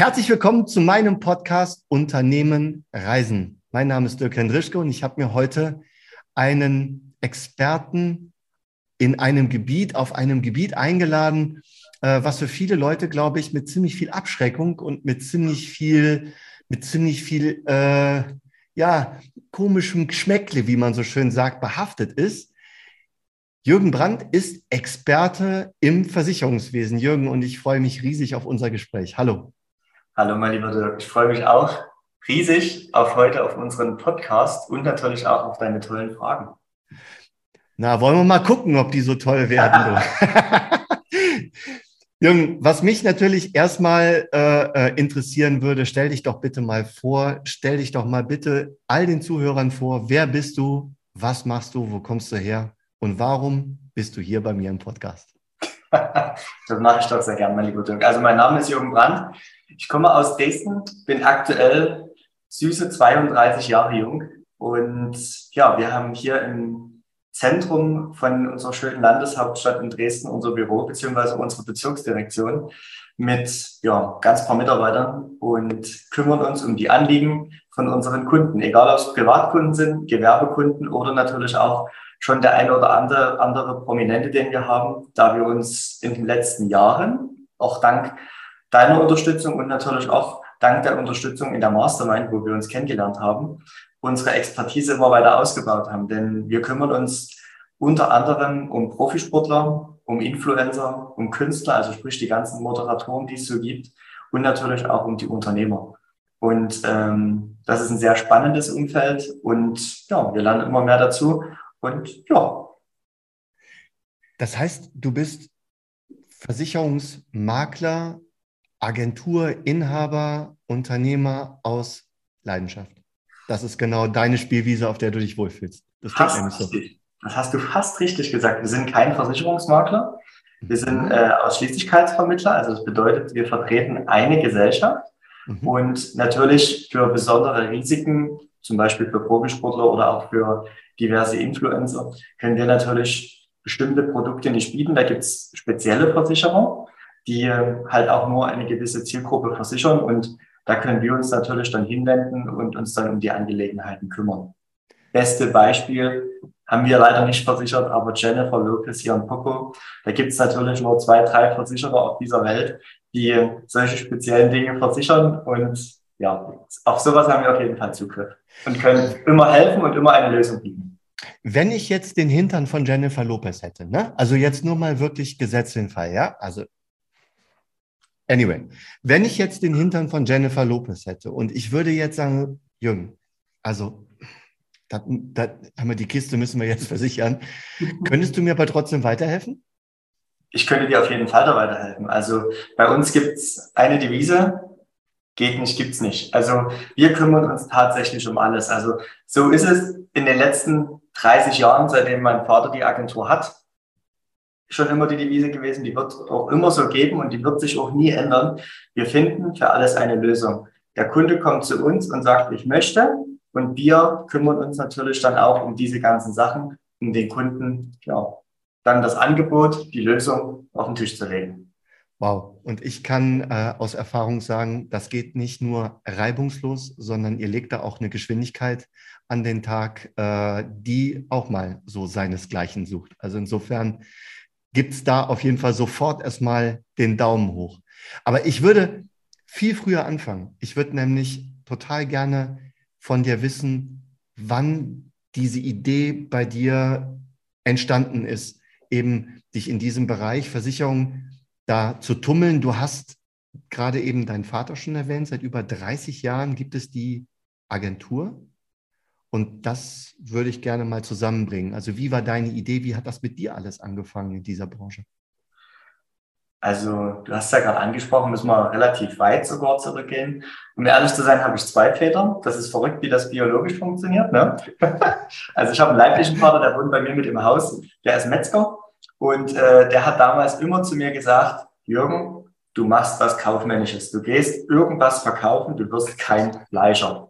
Herzlich willkommen zu meinem Podcast Unternehmen Reisen. Mein Name ist Dirk Hendrischke und ich habe mir heute einen Experten in einem Gebiet, auf einem Gebiet eingeladen, äh, was für viele Leute, glaube ich, mit ziemlich viel Abschreckung und mit ziemlich viel, mit ziemlich viel, äh, ja, komischem Geschmäckle, wie man so schön sagt, behaftet ist. Jürgen Brandt ist Experte im Versicherungswesen. Jürgen, und ich freue mich riesig auf unser Gespräch. Hallo. Hallo, mein lieber Dirk. Ich freue mich auch riesig auf heute, auf unseren Podcast und natürlich auch auf deine tollen Fragen. Na, wollen wir mal gucken, ob die so toll werden. Jürgen, was mich natürlich erstmal äh, äh, interessieren würde, stell dich doch bitte mal vor, stell dich doch mal bitte all den Zuhörern vor, wer bist du, was machst du, wo kommst du her und warum bist du hier bei mir im Podcast? das mache ich doch sehr gern, mein lieber Dirk. Also mein Name ist Jürgen Brandt. Ich komme aus Dresden, bin aktuell süße 32 Jahre jung. Und ja, wir haben hier im Zentrum von unserer schönen Landeshauptstadt in Dresden unser Büro beziehungsweise unsere Bezirksdirektion mit ja, ganz paar Mitarbeitern und kümmern uns um die Anliegen von unseren Kunden, egal ob es Privatkunden sind, Gewerbekunden oder natürlich auch schon der eine oder andere, andere Prominente, den wir haben, da wir uns in den letzten Jahren, auch dank deiner Unterstützung und natürlich auch dank der Unterstützung in der Mastermind, wo wir uns kennengelernt haben, unsere Expertise immer weiter ausgebaut haben. Denn wir kümmern uns unter anderem um Profisportler, um Influencer, um Künstler, also sprich die ganzen Moderatoren, die es so gibt, und natürlich auch um die Unternehmer. Und ähm, das ist ein sehr spannendes Umfeld und ja, wir lernen immer mehr dazu und ja. Das heißt, du bist Versicherungsmakler, Agenturinhaber, Unternehmer aus Leidenschaft. Das ist genau deine Spielwiese, auf der du dich wohlfühlst. Das klingt nämlich so. Das hast du fast richtig gesagt. Wir sind kein Versicherungsmakler. Wir sind mhm. äh, Ausschließlichkeitsvermittler. Also das bedeutet, wir vertreten eine Gesellschaft mhm. und natürlich für besondere Risiken, zum Beispiel für Profisportler oder auch für diverse Influencer, können wir natürlich bestimmte Produkte nicht bieten. Da gibt es spezielle Versicherungen, die halt auch nur eine gewisse Zielgruppe versichern und da können wir uns natürlich dann hinwenden und uns dann um die Angelegenheiten kümmern. Beste Beispiel haben wir leider nicht versichert, aber Jennifer Lopez hier in Poco, da gibt es natürlich nur zwei, drei Versicherer auf dieser Welt, die solche speziellen Dinge versichern und ja, auf sowas haben wir auf jeden Fall Zugriff und können immer helfen und immer eine Lösung bieten. Wenn ich jetzt den Hintern von Jennifer Lopez hätte, ne? also jetzt nur mal wirklich Gesetz den Fall, ja, also anyway, wenn ich jetzt den Hintern von Jennifer Lopez hätte und ich würde jetzt sagen, Jürgen, also da, da haben wir die Kiste, müssen wir jetzt versichern, könntest du mir aber trotzdem weiterhelfen? Ich könnte dir auf jeden Fall da weiterhelfen. Also bei uns gibt es eine Devise, geht nicht, gibt's nicht. Also wir kümmern uns tatsächlich um alles. Also so ist es in den letzten 30 Jahren, seitdem mein Vater die Agentur hat, schon immer die Devise gewesen. Die wird auch immer so geben und die wird sich auch nie ändern. Wir finden für alles eine Lösung. Der Kunde kommt zu uns und sagt, ich möchte. Und wir kümmern uns natürlich dann auch um diese ganzen Sachen, um den Kunden, ja, dann das Angebot, die Lösung auf den Tisch zu legen. Wow. Und ich kann äh, aus Erfahrung sagen, das geht nicht nur reibungslos, sondern ihr legt da auch eine Geschwindigkeit an den Tag, äh, die auch mal so seinesgleichen sucht. Also insofern gibt es da auf jeden Fall sofort erstmal den Daumen hoch. Aber ich würde viel früher anfangen. Ich würde nämlich total gerne von dir wissen, wann diese Idee bei dir entstanden ist, eben dich in diesem Bereich Versicherung da zu tummeln. Du hast gerade eben deinen Vater schon erwähnt, seit über 30 Jahren gibt es die Agentur. Und das würde ich gerne mal zusammenbringen. Also wie war deine Idee? Wie hat das mit dir alles angefangen in dieser Branche? Also du hast ja gerade angesprochen, müssen wir relativ weit sogar zurückgehen. Um ehrlich zu sein, habe ich zwei Väter. Das ist verrückt, wie das biologisch funktioniert. Ne? also ich habe einen leiblichen Vater, der wohnt bei mir mit im Haus. Der ist Metzger und äh, der hat damals immer zu mir gesagt, Jürgen, du machst was Kaufmännisches. Du gehst irgendwas verkaufen, du wirst kein Fleischer.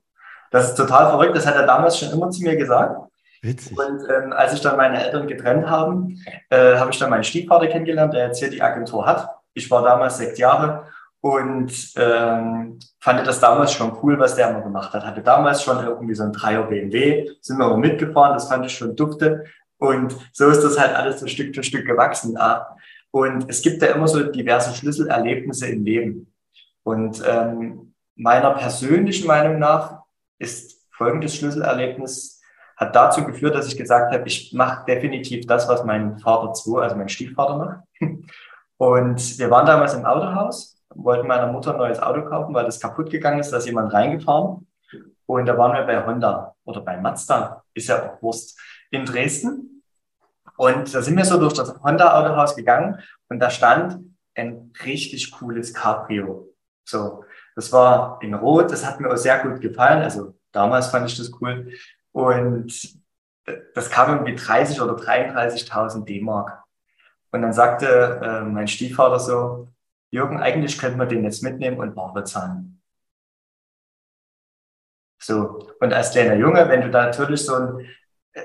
Das ist total verrückt, das hat er damals schon immer zu mir gesagt. Witzig. Und ähm, als sich dann meine Eltern getrennt haben, äh, habe ich dann meinen Stiefvater kennengelernt, der jetzt hier die Agentur hat. Ich war damals sechs Jahre und ähm, fand das damals schon cool, was der immer gemacht hat. Hatte damals schon irgendwie so ein Dreier BMW, sind wir immer mitgefahren, das fand ich schon dufte. Und so ist das halt alles so Stück für Stück gewachsen. Und es gibt ja immer so diverse Schlüsselerlebnisse im Leben. Und ähm, meiner persönlichen Meinung nach ist folgendes Schlüsselerlebnis, hat dazu geführt, dass ich gesagt habe, ich mache definitiv das, was mein Vater 2, also mein Stiefvater macht. Und wir waren damals im Autohaus, wollten meiner Mutter ein neues Auto kaufen, weil das kaputt gegangen ist, da ist jemand reingefahren. Und da waren wir bei Honda oder bei Mazda, ist ja auch Wurst, in Dresden. Und da sind wir so durch das Honda-Autohaus gegangen und da stand ein richtig cooles Cabrio. So, das war in Rot, das hat mir auch sehr gut gefallen. Also damals fand ich das cool. Und das kam irgendwie 30 oder 33.000 D-Mark. Und dann sagte äh, mein Stiefvater so, Jürgen, eigentlich könnte man den jetzt mitnehmen und bar bezahlen. So, und als kleiner Junge, wenn du da natürlich so ein,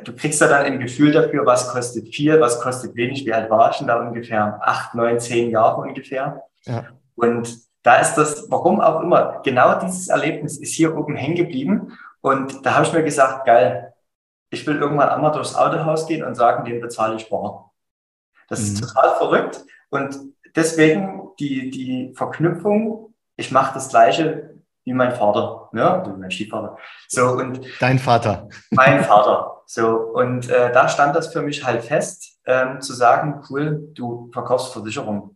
du kriegst da dann ein Gefühl dafür, was kostet viel, was kostet wenig, wie alt war ich denn da ungefähr? Acht, neun, zehn Jahre ungefähr. Ja. Und da ist das, warum auch immer, genau dieses Erlebnis ist hier oben hängen geblieben. Und da habe ich mir gesagt, geil, ich will irgendwann einmal durchs Autohaus gehen und sagen, den bezahle ich bar. Das mhm. ist total verrückt. Und deswegen die, die Verknüpfung, ich mache das Gleiche wie mein Vater, ne? wie mein Stiefvater. So, und Dein Vater. Mein Vater. So, und äh, da stand das für mich halt fest, ähm, zu sagen, cool, du verkaufst Versicherung.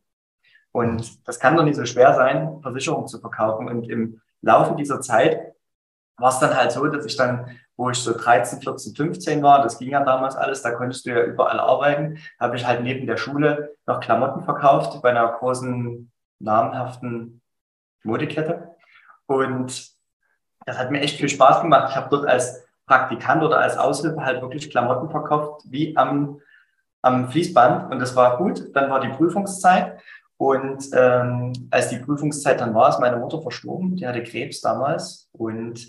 Und das kann doch nicht so schwer sein, Versicherungen zu verkaufen. Und im Laufe dieser Zeit war es dann halt so, dass ich dann, wo ich so 13, 14, 15 war, das ging ja damals alles, da konntest du ja überall arbeiten, habe ich halt neben der Schule noch Klamotten verkauft bei einer großen, namhaften Modekette. Und das hat mir echt viel Spaß gemacht. Ich habe dort als Praktikant oder als Aushilfe halt wirklich Klamotten verkauft, wie am, am Fließband. Und das war gut. Dann war die Prüfungszeit. Und ähm, als die Prüfungszeit dann war, ist meine Mutter verstorben. Die hatte Krebs damals. Und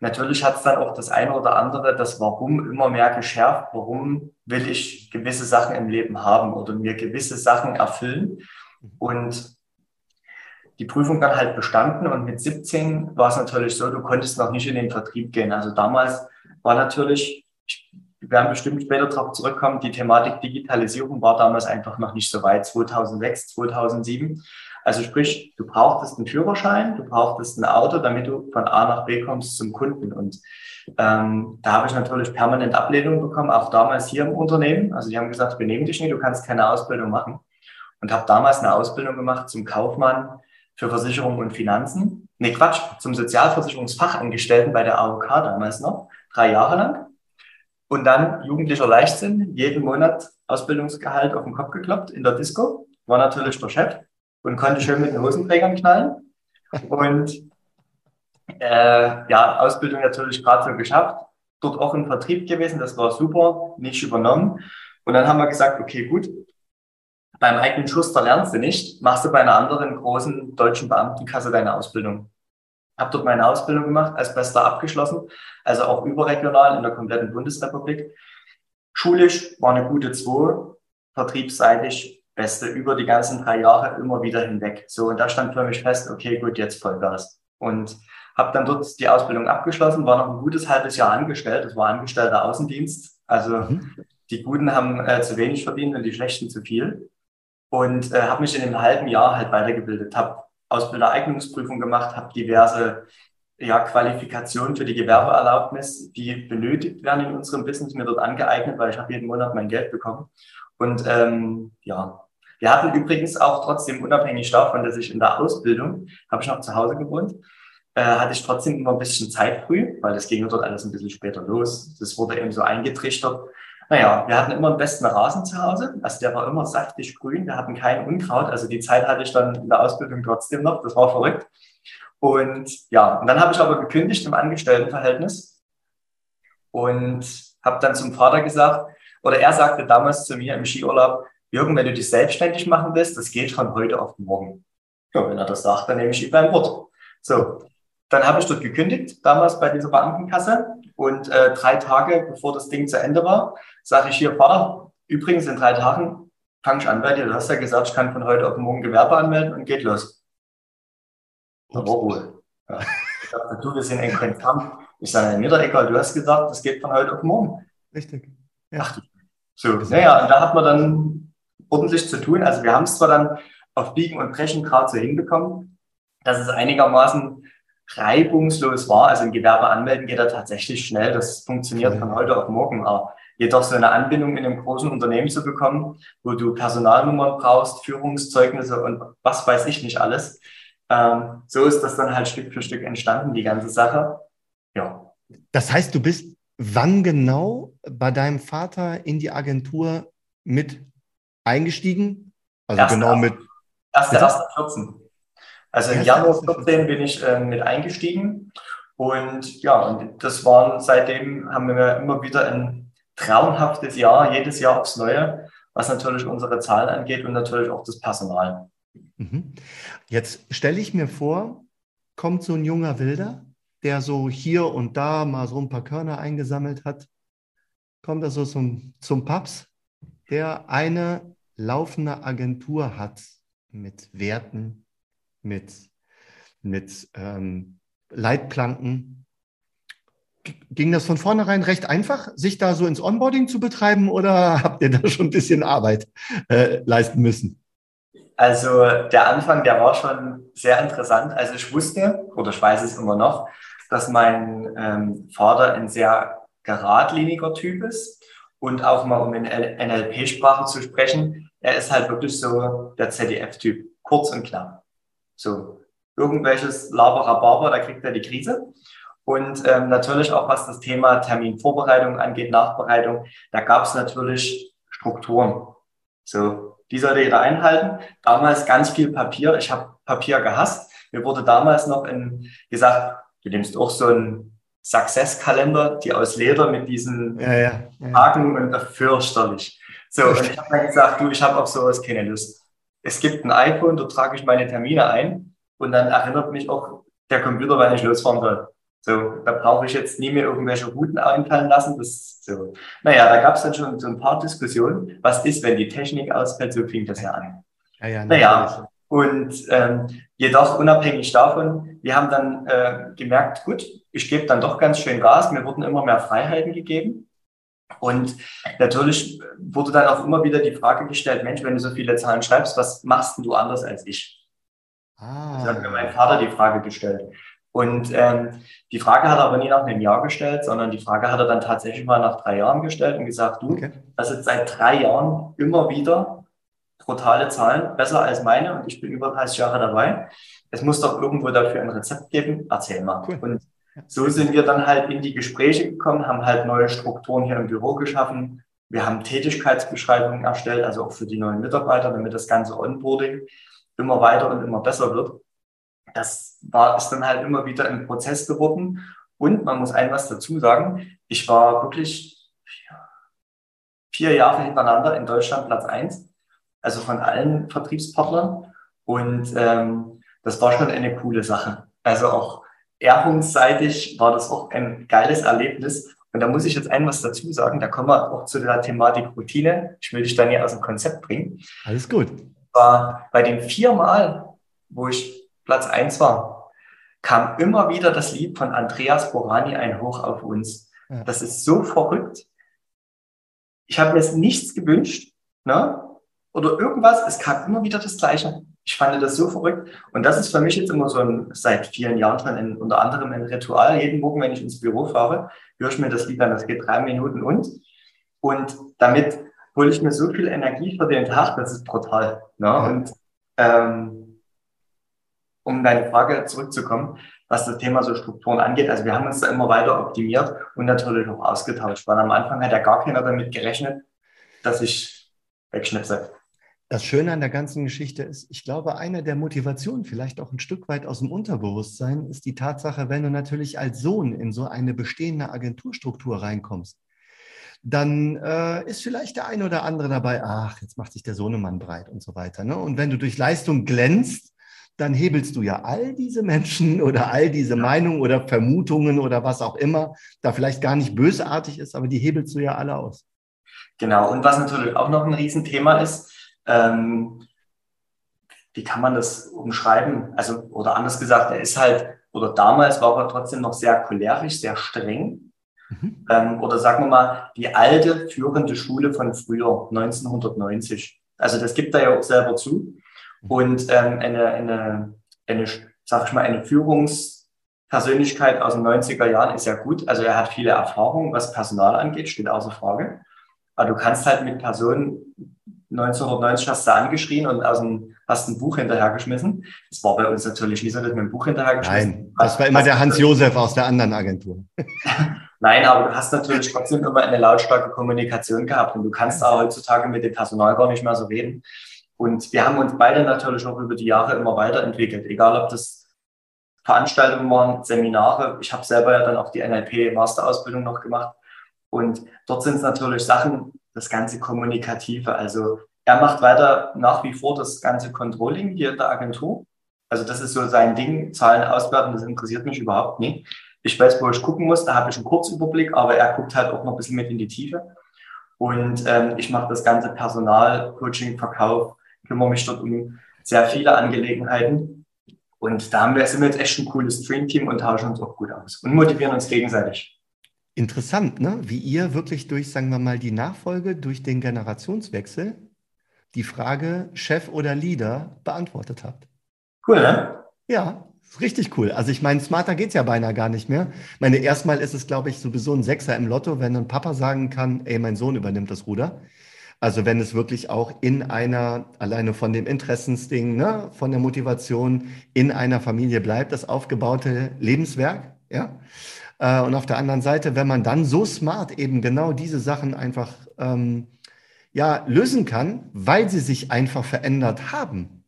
natürlich hat es dann auch das eine oder andere, das Warum immer mehr geschärft. Warum will ich gewisse Sachen im Leben haben oder mir gewisse Sachen erfüllen? Und die Prüfung dann halt bestanden. Und mit 17 war es natürlich so, du konntest noch nicht in den Vertrieb gehen. Also damals war natürlich, ich werden bestimmt später darauf zurückkommen, die Thematik Digitalisierung war damals einfach noch nicht so weit, 2006, 2007. Also sprich, du brauchtest einen Führerschein, du brauchtest ein Auto, damit du von A nach B kommst zum Kunden. Und ähm, da habe ich natürlich permanent Ablehnung bekommen, auch damals hier im Unternehmen. Also die haben gesagt, wir nehmen dich nicht, du kannst keine Ausbildung machen. Und habe damals eine Ausbildung gemacht zum Kaufmann für Versicherung und Finanzen. Nee, Quatsch, zum Sozialversicherungsfachangestellten bei der AOK damals noch, drei Jahre lang. Und dann jugendlicher Leichtsinn, jeden Monat Ausbildungsgehalt auf den Kopf gekloppt in der Disco. War natürlich der Chef und konnte schön mit den Hosenträgern knallen. Und äh, ja, Ausbildung natürlich gerade so geschafft. Dort auch im Vertrieb gewesen, das war super, nicht übernommen. Und dann haben wir gesagt, okay, gut, beim eigenen Schuster lernst du nicht, machst du bei einer anderen großen deutschen Beamtenkasse deine Ausbildung habe dort meine Ausbildung gemacht, als Bester abgeschlossen, also auch überregional in der kompletten Bundesrepublik. Schulisch war eine gute 2, vertriebsseitig Beste über die ganzen drei Jahre immer wieder hinweg. So, und da stand für mich fest, okay, gut, jetzt Vollgas. Und habe dann dort die Ausbildung abgeschlossen, war noch ein gutes halbes Jahr angestellt. Das war angestellter Außendienst. Also mhm. die Guten haben äh, zu wenig verdient und die Schlechten zu viel. Und äh, habe mich in einem halben Jahr halt weitergebildet, habe Ausbildereignungsprüfung gemacht, habe diverse ja, Qualifikationen für die Gewerbeerlaubnis, die benötigt werden in unserem Business, mir dort angeeignet, weil ich habe jeden Monat mein Geld bekommen. Und ähm, ja, wir hatten übrigens auch trotzdem, unabhängig davon, dass ich in der Ausbildung, habe ich noch zu Hause gewohnt, äh, hatte ich trotzdem immer ein bisschen Zeit früh, weil das ging dort alles ein bisschen später los. Das wurde eben so eingetrichtert. Naja, wir hatten immer den besten Rasen zu Hause. Also der war immer saftig grün. Wir hatten kein Unkraut. Also die Zeit hatte ich dann in der Ausbildung trotzdem noch. Das war verrückt. Und ja, und dann habe ich aber gekündigt im Angestelltenverhältnis und habe dann zum Vater gesagt, oder er sagte damals zu mir im Skiurlaub, Jürgen, wenn du dich selbstständig machen willst, das geht von heute auf morgen. Ja, wenn er das sagt, dann nehme ich ihn beim Wort. So, dann habe ich dort gekündigt, damals bei dieser Beamtenkasse. Und äh, drei Tage bevor das Ding zu Ende war, sage ich hier, Vater, übrigens in drei Tagen fange ich an bei dir. Du hast ja gesagt, ich kann von heute auf morgen Gewerbe anmelden und geht los. Da war Ruhe. Ja. Ich dachte, du, wir sind in Kontakt. Ich sage, mir doch egal, du hast gesagt, das geht von heute auf morgen. Richtig. Ja. Ach, so, naja, und da hat man dann ordentlich zu tun. Also wir haben es zwar dann auf Biegen und Brechen gerade so hinbekommen, dass es einigermaßen reibungslos war. Also ein Gewerbe anmelden geht da tatsächlich schnell. Das funktioniert von heute auf morgen. Aber jedoch so eine Anbindung in einem großen Unternehmen zu bekommen, wo du Personalnummern brauchst, Führungszeugnisse und was weiß ich nicht alles. Ähm, so ist das dann halt Stück für Stück entstanden, die ganze Sache. Ja. Das heißt, du bist wann genau bei deinem Vater in die Agentur mit eingestiegen? Also erste, genau mit. 1.1.14. Also im Januar 14 bin ich äh, mit eingestiegen. Und ja, und das waren seitdem haben wir immer wieder ein traumhaftes Jahr, jedes Jahr aufs Neue, was natürlich unsere Zahlen angeht und natürlich auch das Personal. Mhm. Jetzt stelle ich mir vor, kommt so ein junger Wilder, der so hier und da mal so ein paar Körner eingesammelt hat, kommt er so zum, zum Paps, der eine laufende Agentur hat mit Werten, mit, mit ähm, Leitplanken. Ging das von vornherein recht einfach, sich da so ins Onboarding zu betreiben oder habt ihr da schon ein bisschen Arbeit äh, leisten müssen? Also der Anfang, der war schon sehr interessant. Also ich wusste, oder ich weiß es immer noch, dass mein ähm, Vater ein sehr geradliniger Typ ist und auch mal um in NLP-Sprache zu sprechen, er ist halt wirklich so der ZDF-Typ, kurz und knapp. So irgendwelches Laberababer, da kriegt er die Krise. Und ähm, natürlich auch was das Thema Terminvorbereitung angeht, Nachbereitung, da gab es natürlich Strukturen. So, die sollte jeder einhalten. Damals ganz viel Papier. Ich habe Papier gehasst. Mir wurde damals noch in, gesagt, du nimmst auch so einen Success-Kalender, die aus Leder mit diesen ja, ja, ja. Haken und fürchterlich. So, und ich habe dann gesagt, du, ich habe auf sowas keine Lust. Es gibt ein iPhone, da trage ich meine Termine ein und dann erinnert mich auch der Computer, wann ich losfahren soll. So, da brauche ich jetzt nie mehr irgendwelche Routen einfallen lassen. Das, so. Naja, da gab es dann schon so ein paar Diskussionen. Was ist, wenn die Technik ausfällt? So fing das ja an. Ja, ja, naja, und ähm, jedoch unabhängig davon, wir haben dann äh, gemerkt, gut, ich gebe dann doch ganz schön Gas. Mir wurden immer mehr Freiheiten gegeben. Und natürlich wurde dann auch immer wieder die Frage gestellt, Mensch, wenn du so viele Zahlen schreibst, was machst du anders als ich? Ah. Das hat mir mein Vater die Frage gestellt. Und ähm, die Frage hat er aber nie nach einem Jahr gestellt, sondern die Frage hat er dann tatsächlich mal nach drei Jahren gestellt und gesagt, du, okay. das ist seit drei Jahren immer wieder brutale Zahlen, besser als meine und ich bin über 30 Jahre dabei. Es muss doch irgendwo dafür ein Rezept geben, erzähl mal. Cool. Und so sind wir dann halt in die Gespräche gekommen, haben halt neue Strukturen hier im Büro geschaffen. Wir haben Tätigkeitsbeschreibungen erstellt, also auch für die neuen Mitarbeiter, damit das ganze Onboarding immer weiter und immer besser wird das war, ist dann halt immer wieder ein Prozess geworden. Und man muss ein was dazu sagen. Ich war wirklich vier Jahre hintereinander in Deutschland Platz eins, also von allen Vertriebspartnern. Und ähm, das war schon eine coole Sache. Also auch ehrungsseitig war das auch ein geiles Erlebnis. Und da muss ich jetzt ein was dazu sagen. Da kommen wir auch zu der Thematik Routine. Ich will dich dann hier aus dem Konzept bringen. Alles gut. War bei den viermal, wo ich Platz eins war, kam immer wieder das Lied von Andreas Borani ein Hoch auf uns. Ja. Das ist so verrückt. Ich habe mir nichts gewünscht, ne? Oder irgendwas. Es kam immer wieder das Gleiche. Ich fand das so verrückt. Und das ist für mich jetzt immer so ein, seit vielen Jahren schon ein, unter anderem ein Ritual. Jeden Morgen, wenn ich ins Büro fahre, höre ich mir das Lied an. Das geht drei Minuten und. Und damit hole ich mir so viel Energie für den Tag, das ist brutal. Ne? Und ähm, um deine Frage zurückzukommen, was das Thema so Strukturen angeht. Also wir haben uns da immer weiter optimiert und natürlich auch ausgetauscht, weil am Anfang hat ja gar keiner damit gerechnet, dass ich wegschnipse. Das Schöne an der ganzen Geschichte ist, ich glaube, eine der Motivationen, vielleicht auch ein Stück weit aus dem Unterbewusstsein, ist die Tatsache, wenn du natürlich als Sohn in so eine bestehende Agenturstruktur reinkommst, dann äh, ist vielleicht der eine oder andere dabei, ach, jetzt macht sich der Sohnemann breit und so weiter. Ne? Und wenn du durch Leistung glänzt, dann hebelst du ja all diese Menschen oder all diese Meinungen oder Vermutungen oder was auch immer, da vielleicht gar nicht bösartig ist, aber die hebelst du ja alle aus. Genau, und was natürlich auch noch ein Riesenthema ist, ähm, wie kann man das umschreiben? Also, oder anders gesagt, er ist halt, oder damals war er trotzdem noch sehr cholerisch, sehr streng. Mhm. Ähm, oder sagen wir mal, die alte führende Schule von früher, 1990. Also das gibt er ja auch selber zu. Und ähm, eine, eine, eine, sag ich mal, eine Führungspersönlichkeit aus den 90er Jahren ist ja gut. Also er hat viele Erfahrungen, was Personal angeht, steht außer Frage. Aber du kannst halt mit Personen 1990 hast du angeschrien und aus dem, hast ein Buch hinterhergeschmissen. Das war bei uns natürlich nie so, dass wir ein Buch hinterhergeschmissen Nein, das war immer der Hans-Josef aus der anderen Agentur. Nein, aber du hast natürlich trotzdem immer eine lautstarke Kommunikation gehabt und du kannst auch heutzutage mit dem Personal gar nicht mehr so reden. Und wir haben uns beide natürlich auch über die Jahre immer weiterentwickelt, egal ob das Veranstaltungen waren, Seminare. Ich habe selber ja dann auch die NLP-Masterausbildung noch gemacht. Und dort sind es natürlich Sachen, das ganze Kommunikative. Also er macht weiter nach wie vor das ganze Controlling hier in der Agentur. Also das ist so sein Ding, Zahlen auswerten, das interessiert mich überhaupt nicht. Ich weiß, wo ich gucken muss, da habe ich einen Kurzüberblick, aber er guckt halt auch noch ein bisschen mit in die Tiefe. Und ähm, ich mache das ganze Personal, Coaching, Verkauf, kümmere mich dort um sehr viele Angelegenheiten. Und da haben wir, sind wir jetzt echt ein cooles Stream-Team und tauschen uns auch gut aus und motivieren uns gegenseitig. Interessant, ne? wie ihr wirklich durch, sagen wir mal, die Nachfolge, durch den Generationswechsel die Frage Chef oder Leader beantwortet habt. Cool, ne? Ja, richtig cool. Also ich meine, smarter geht es ja beinahe gar nicht mehr. Ich meine, erstmal ist es, glaube ich, sowieso ein Sechser im Lotto, wenn ein Papa sagen kann, ey, mein Sohn übernimmt das Ruder. Also wenn es wirklich auch in einer, alleine von dem Interessensding, ne, von der Motivation in einer Familie bleibt, das aufgebaute Lebenswerk, ja. Äh, und auf der anderen Seite, wenn man dann so smart eben genau diese Sachen einfach ähm, ja, lösen kann, weil sie sich einfach verändert haben,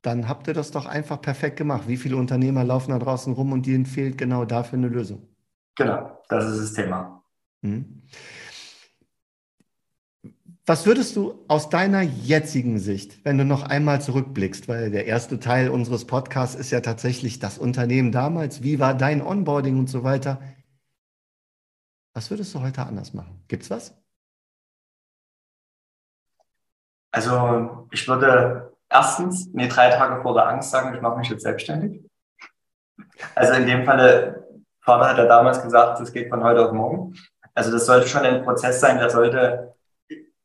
dann habt ihr das doch einfach perfekt gemacht. Wie viele Unternehmer laufen da draußen rum und denen fehlt genau dafür eine Lösung? Genau, das ist das Thema. Hm. Was würdest du aus deiner jetzigen Sicht, wenn du noch einmal zurückblickst, weil der erste Teil unseres Podcasts ist ja tatsächlich das Unternehmen damals, wie war dein Onboarding und so weiter. Was würdest du heute anders machen? Gibt's was? Also ich würde erstens mir drei Tage vor der Angst sagen, ich mache mich jetzt selbstständig. Also in dem Falle, Vater hat ja damals gesagt, das geht von heute auf morgen. Also das sollte schon ein Prozess sein, der sollte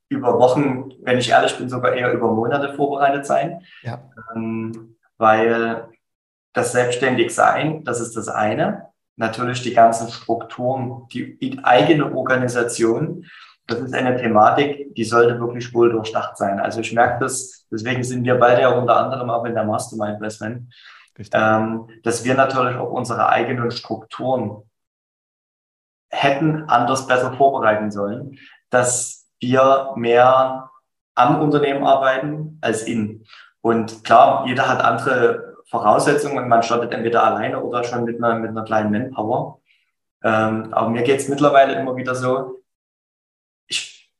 über Wochen, wenn ich ehrlich bin, sogar eher über Monate vorbereitet sein. Ja. Ähm, weil das Selbstständigsein, das ist das eine. Natürlich die ganzen Strukturen, die eigene Organisation, das ist eine Thematik, die sollte wirklich wohl durchdacht sein. Also ich merke das, deswegen sind wir beide ja unter anderem auch in der Mastermind Investment, ähm, dass wir natürlich auch unsere eigenen Strukturen hätten anders besser vorbereiten sollen, dass wir mehr am Unternehmen arbeiten als in. Und klar, jeder hat andere Voraussetzungen und man startet entweder alleine oder schon mit einer, mit einer kleinen Manpower. Ähm, aber mir geht es mittlerweile immer wieder so, ich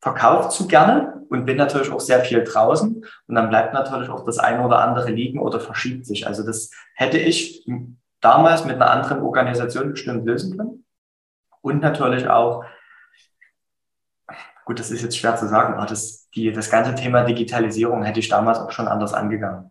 verkaufe zu gerne und bin natürlich auch sehr viel draußen und dann bleibt natürlich auch das eine oder andere liegen oder verschiebt sich. Also das hätte ich damals mit einer anderen Organisation bestimmt lösen können. Und natürlich auch gut, das ist jetzt schwer zu sagen, aber das, die, das ganze Thema Digitalisierung hätte ich damals auch schon anders angegangen.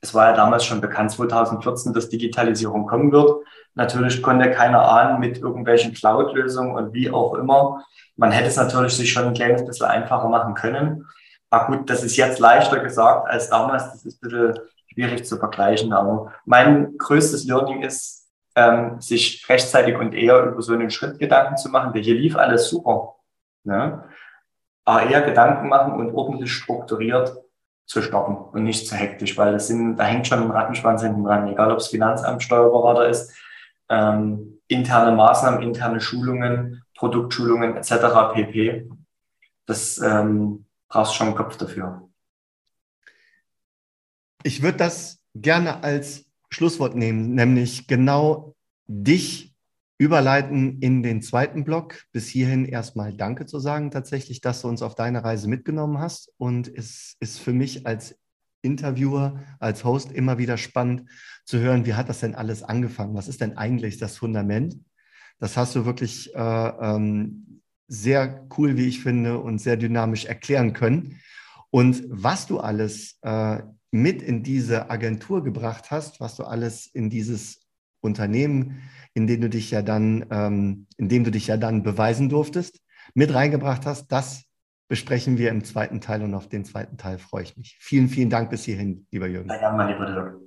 Es war ja damals schon bekannt, 2014, dass Digitalisierung kommen wird. Natürlich konnte keiner ahnen mit irgendwelchen Cloud-Lösungen und wie auch immer. Man hätte es natürlich sich schon ein kleines bisschen einfacher machen können. Aber gut, das ist jetzt leichter gesagt als damals. Das ist ein bisschen schwierig zu vergleichen. Aber mein größtes Learning ist, ähm, sich rechtzeitig und eher über so einen Schritt Gedanken zu machen. Hier lief alles super. Ne? Aber eher Gedanken machen und ordentlich strukturiert zu stoppen und nicht zu hektisch, weil das sind, da hängt schon ein Rattenschwanz hinten dran, egal ob es Finanzamt, Steuerberater ist, ähm, interne Maßnahmen, interne Schulungen, Produktschulungen etc. pp. Das ähm, brauchst schon einen Kopf dafür. Ich würde das gerne als Schlusswort nehmen, nämlich genau dich überleiten in den zweiten Block. Bis hierhin erstmal Danke zu sagen, tatsächlich, dass du uns auf deine Reise mitgenommen hast. Und es ist für mich als Interviewer, als Host immer wieder spannend zu hören, wie hat das denn alles angefangen? Was ist denn eigentlich das Fundament? Das hast du wirklich äh, ähm, sehr cool, wie ich finde, und sehr dynamisch erklären können. Und was du alles äh, mit in diese Agentur gebracht hast, was du alles in dieses Unternehmen, in dem du dich ja dann, ähm, in dem du dich ja dann beweisen durftest, mit reingebracht hast, das besprechen wir im zweiten Teil und auf den zweiten Teil freue ich mich. Vielen, vielen Dank bis hierhin, lieber Jürgen. Sehr gerne, mein lieber Dirk.